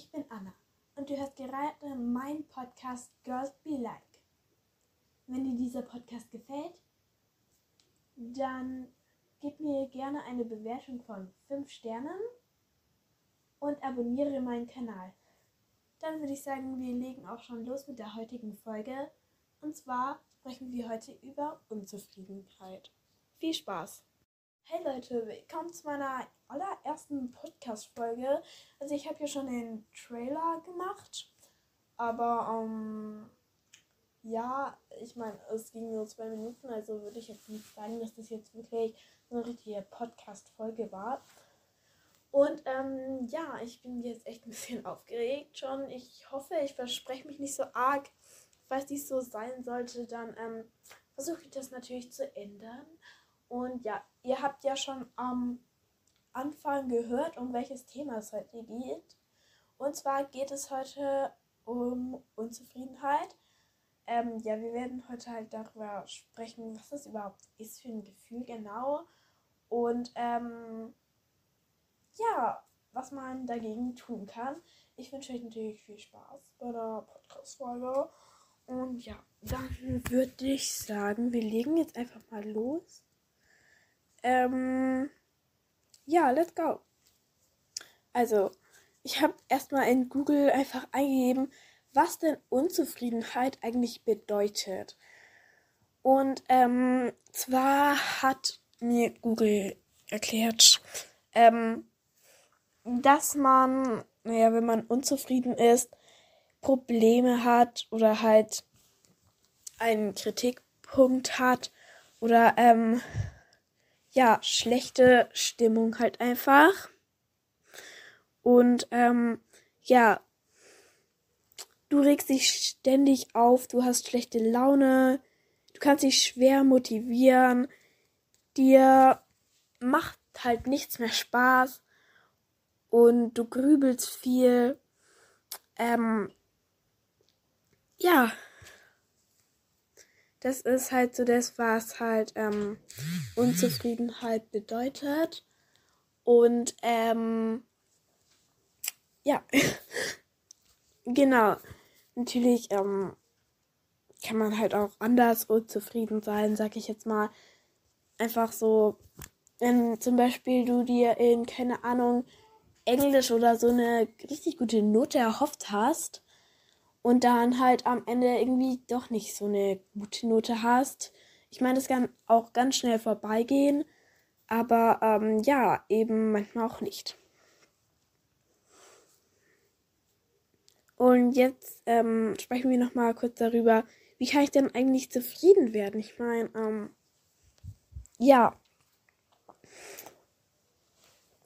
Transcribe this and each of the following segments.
ich bin Anna und du hörst gerade meinen Podcast Girls Be Like. Wenn dir dieser Podcast gefällt, dann gib mir gerne eine Bewertung von 5 Sternen und abonniere meinen Kanal. Dann würde ich sagen, wir legen auch schon los mit der heutigen Folge. Und zwar sprechen wir heute über Unzufriedenheit. Viel Spaß! Hey Leute, willkommen zu meiner allerersten Podcast-Folge. Also ich habe ja schon den Trailer gemacht, aber ähm, ja, ich meine, es ging nur zwei Minuten, also würde ich jetzt nicht sagen, dass das jetzt wirklich eine richtige Podcast-Folge war. Und ähm, ja, ich bin jetzt echt ein bisschen aufgeregt schon. Ich hoffe, ich verspreche mich nicht so arg. Falls dies so sein sollte, dann ähm, versuche ich das natürlich zu ändern. Und ja, ihr habt ja schon am Anfang gehört, um welches Thema es heute geht. Und zwar geht es heute um Unzufriedenheit. Ähm, ja, wir werden heute halt darüber sprechen, was das überhaupt ist für ein Gefühl genau. Und ähm, ja, was man dagegen tun kann. Ich wünsche euch natürlich viel Spaß bei der Podcast-Folge. Und ja, dann würde ich sagen, wir legen jetzt einfach mal los. Ähm, ja, let's go. Also, ich habe erstmal in Google einfach eingegeben, was denn Unzufriedenheit eigentlich bedeutet. Und ähm, zwar hat mir Google erklärt, ähm, dass man, naja, wenn man unzufrieden ist, Probleme hat oder halt einen Kritikpunkt hat oder ähm, ja, schlechte Stimmung halt einfach. Und ähm, ja, du regst dich ständig auf, du hast schlechte Laune, du kannst dich schwer motivieren, dir macht halt nichts mehr Spaß und du grübelst viel. Ähm, ja, das ist halt so das, was halt ähm, Unzufriedenheit bedeutet. Und ähm, ja, genau. Natürlich ähm, kann man halt auch anders unzufrieden sein, sag ich jetzt mal. Einfach so, wenn zum Beispiel du dir in, keine Ahnung, Englisch oder so eine richtig gute Note erhofft hast und dann halt am Ende irgendwie doch nicht so eine gute Note hast. Ich meine, das kann auch ganz schnell vorbeigehen, aber ähm, ja, eben manchmal auch nicht. Und jetzt ähm, sprechen wir noch mal kurz darüber, wie kann ich denn eigentlich zufrieden werden? Ich meine, ähm, ja.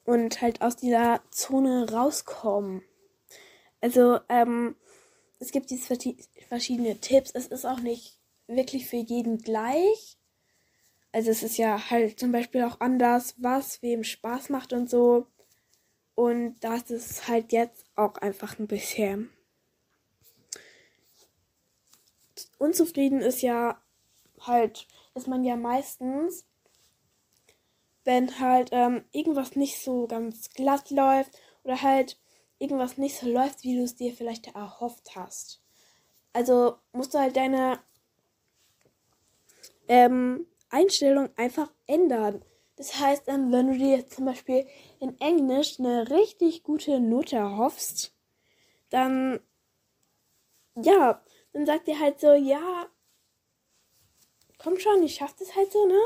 Und halt aus dieser Zone rauskommen. Also, ähm, es gibt diese verschiedene Tipps. Es ist auch nicht wirklich für jeden gleich. Also es ist ja halt zum Beispiel auch anders, was wem Spaß macht und so. Und das ist halt jetzt auch einfach ein bisschen. Unzufrieden ist ja halt, ist man ja meistens, wenn halt ähm, irgendwas nicht so ganz glatt läuft oder halt irgendwas nicht so läuft, wie du es dir vielleicht erhofft hast. Also musst du halt deine ähm, Einstellung einfach ändern. Das heißt, ähm, wenn du dir zum Beispiel in Englisch eine richtig gute Note erhoffst, dann ja, dann sagt ihr halt so, ja, komm schon, ich schaff das halt so, ne?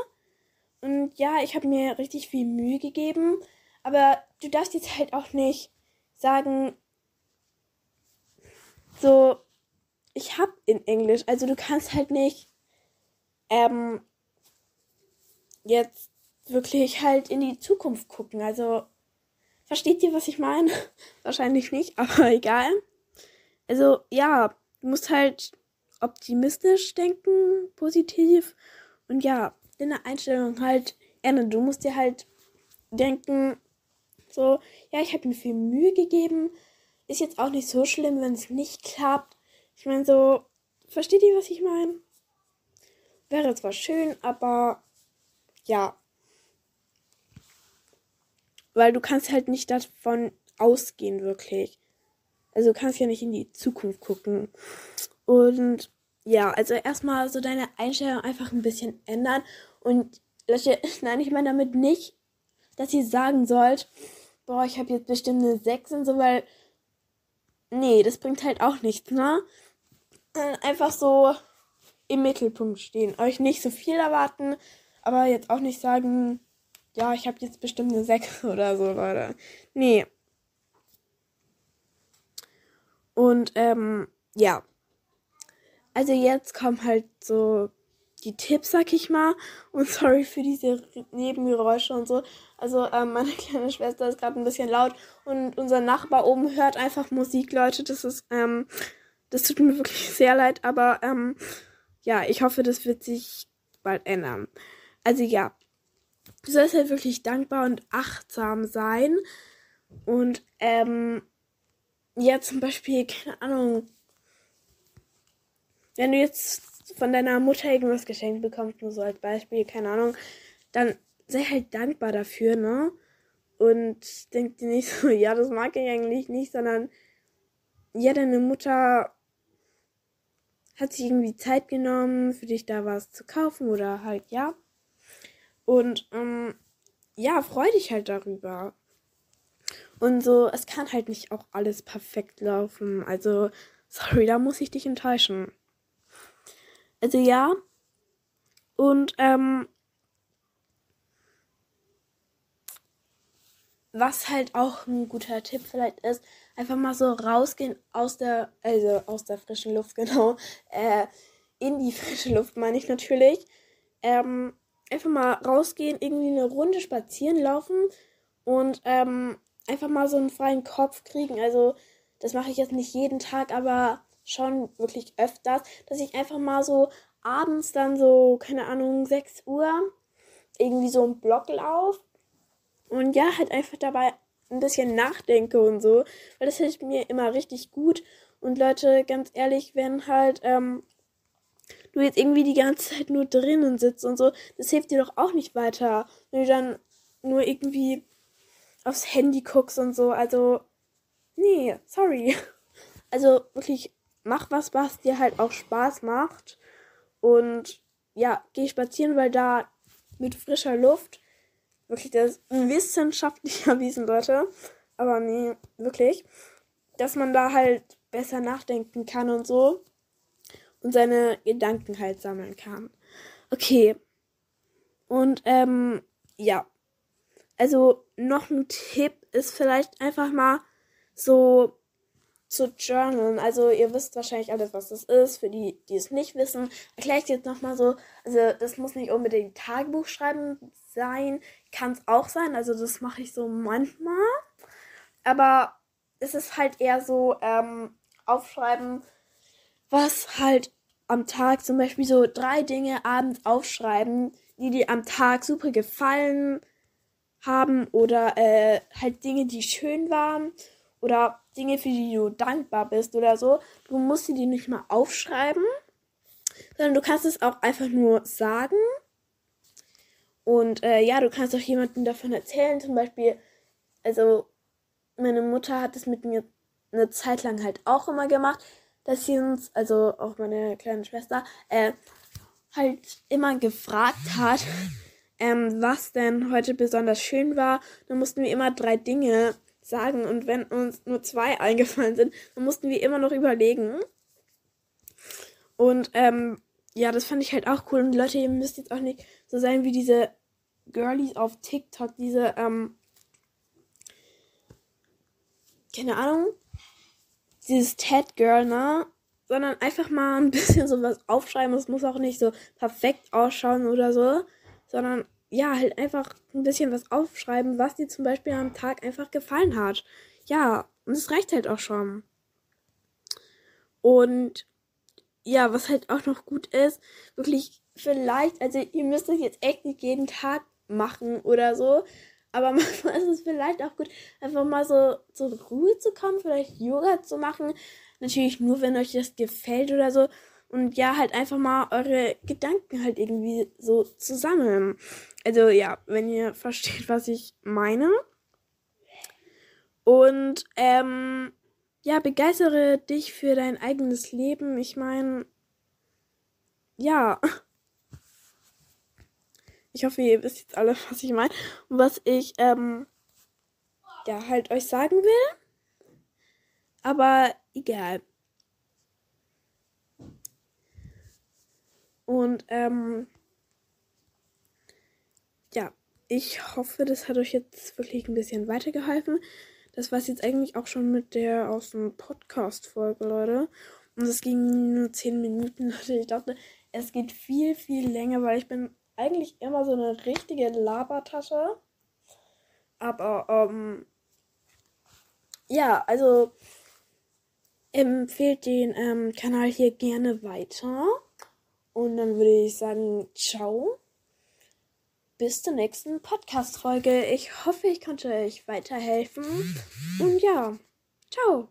Und ja, ich habe mir richtig viel Mühe gegeben, aber du darfst jetzt halt auch nicht sagen, so, ich hab in Englisch, also du kannst halt nicht, ähm, jetzt wirklich halt in die Zukunft gucken. Also, versteht ihr, was ich meine? Wahrscheinlich nicht, aber egal. Also, ja, du musst halt optimistisch denken, positiv und ja, deine Einstellung halt ändern. Du musst dir halt denken, so, ja, ich habe mir viel Mühe gegeben. Ist jetzt auch nicht so schlimm, wenn es nicht klappt. Ich meine, so, versteht ihr, was ich meine? Wäre zwar schön, aber ja. Weil du kannst halt nicht davon ausgehen, wirklich. Also du kannst ja nicht in die Zukunft gucken. Und ja, also erstmal so deine Einstellung einfach ein bisschen ändern. Und Leute, nein, ich meine damit nicht, dass ihr sagen sollt, boah, ich habe jetzt bestimmt eine 6 und so, weil. Nee, das bringt halt auch nichts, ne? Einfach so im Mittelpunkt stehen. Euch nicht so viel erwarten, aber jetzt auch nicht sagen, ja, ich habe jetzt bestimmt eine 6 oder so, Leute. Nee. Und, ähm, ja. Also jetzt kommen halt so die Tipps, sag ich mal. Und sorry für diese Nebengeräusche und so. Also ähm, meine kleine Schwester ist gerade ein bisschen laut und unser Nachbar oben hört einfach Musik, Leute. Das ist, ähm, das tut mir wirklich sehr leid, aber ähm, ja, ich hoffe, das wird sich bald ändern. Also ja, du sollst halt wirklich dankbar und achtsam sein. Und ähm, ja, zum Beispiel, keine Ahnung, wenn du jetzt von deiner Mutter irgendwas geschenkt bekommst, nur so als Beispiel, keine Ahnung, dann sei halt dankbar dafür, ne? Und denk dir nicht so, ja, das mag ich eigentlich nicht, sondern ja, deine Mutter hat sich irgendwie Zeit genommen, für dich da was zu kaufen oder halt, ja. Und ähm, ja, freu dich halt darüber. Und so, es kann halt nicht auch alles perfekt laufen. Also, sorry, da muss ich dich enttäuschen. Also ja. Und ähm, was halt auch ein guter Tipp vielleicht ist, einfach mal so rausgehen aus der, also aus der frischen Luft, genau, äh, in die frische Luft meine ich natürlich. Ähm, einfach mal rausgehen, irgendwie eine Runde spazieren laufen und ähm, einfach mal so einen freien Kopf kriegen. Also das mache ich jetzt nicht jeden Tag, aber schon wirklich öfters, dass ich einfach mal so abends dann so, keine Ahnung, 6 Uhr irgendwie so einen Block lauf und ja, halt einfach dabei ein bisschen nachdenke und so, weil das hilft mir immer richtig gut. Und Leute, ganz ehrlich, wenn halt ähm, du jetzt irgendwie die ganze Zeit nur drinnen sitzt und so, das hilft dir doch auch nicht weiter, wenn du dann nur irgendwie aufs Handy guckst und so. Also, nee, sorry. Also wirklich, mach was, was dir halt auch Spaß macht. Und ja, geh spazieren, weil da mit frischer Luft, wirklich, das wissenschaftlich erwiesen, Leute. Aber nee, wirklich, dass man da halt besser nachdenken kann und so. Und seine Gedanken halt sammeln kann. Okay. Und ähm, ja. Also noch ein Tipp ist vielleicht einfach mal so zu journalen. Also ihr wisst wahrscheinlich alles, was das ist. Für die, die es nicht wissen, erkläre ich jetzt nochmal so. Also das muss nicht unbedingt Tagebuch schreiben sein. Kann es auch sein. Also das mache ich so manchmal. Aber es ist halt eher so ähm, aufschreiben, was halt am Tag zum Beispiel so drei Dinge abends aufschreiben, die dir am Tag super gefallen haben oder äh, halt Dinge, die schön waren oder Dinge, für die du dankbar bist oder so. Du musst sie dir nicht mal aufschreiben, sondern du kannst es auch einfach nur sagen. Und äh, ja, du kannst auch jemandem davon erzählen. Zum Beispiel, also meine Mutter hat es mit mir eine Zeit lang halt auch immer gemacht, dass sie uns, also auch meine kleine Schwester, äh, halt immer gefragt hat, ähm, was denn heute besonders schön war. Dann mussten wir immer drei Dinge sagen. Und wenn uns nur zwei eingefallen sind, dann mussten wir immer noch überlegen. Und ähm, ja, das fand ich halt auch cool. Und Leute, ihr müsst jetzt auch nicht so sein wie diese Girlies auf TikTok, diese, ähm, keine Ahnung, dieses Ted Girl, ne? Sondern einfach mal ein bisschen sowas aufschreiben. Es muss auch nicht so perfekt ausschauen oder so, sondern ja, halt einfach ein bisschen was aufschreiben, was dir zum Beispiel am Tag einfach gefallen hat. Ja, und es reicht halt auch schon. Und ja, was halt auch noch gut ist, wirklich vielleicht, also ihr müsst das jetzt echt nicht jeden Tag machen oder so, aber manchmal ist es vielleicht auch gut, einfach mal so zur Ruhe zu kommen, vielleicht Yoga zu machen. Natürlich nur, wenn euch das gefällt oder so. Und ja, halt einfach mal eure Gedanken halt irgendwie so zu sammeln. Also ja, wenn ihr versteht, was ich meine. Und ähm, ja, begeistere dich für dein eigenes Leben. Ich meine, ja. Ich hoffe, ihr wisst jetzt alle, was ich meine. Und was ich, ähm, ja, halt euch sagen will. Aber egal. Und, ähm, ja, ich hoffe, das hat euch jetzt wirklich ein bisschen weitergeholfen. Das war es jetzt eigentlich auch schon mit der aus dem Podcast-Folge, Leute. Und es ging nur 10 Minuten, Leute. Ich dachte, es geht viel, viel länger, weil ich bin eigentlich immer so eine richtige Labertasche. Aber, ähm, ja, also empfehlt den ähm, Kanal hier gerne weiter. Und dann würde ich sagen, ciao. Bis zur nächsten Podcast-Folge. Ich hoffe, ich konnte euch weiterhelfen. Und ja, ciao.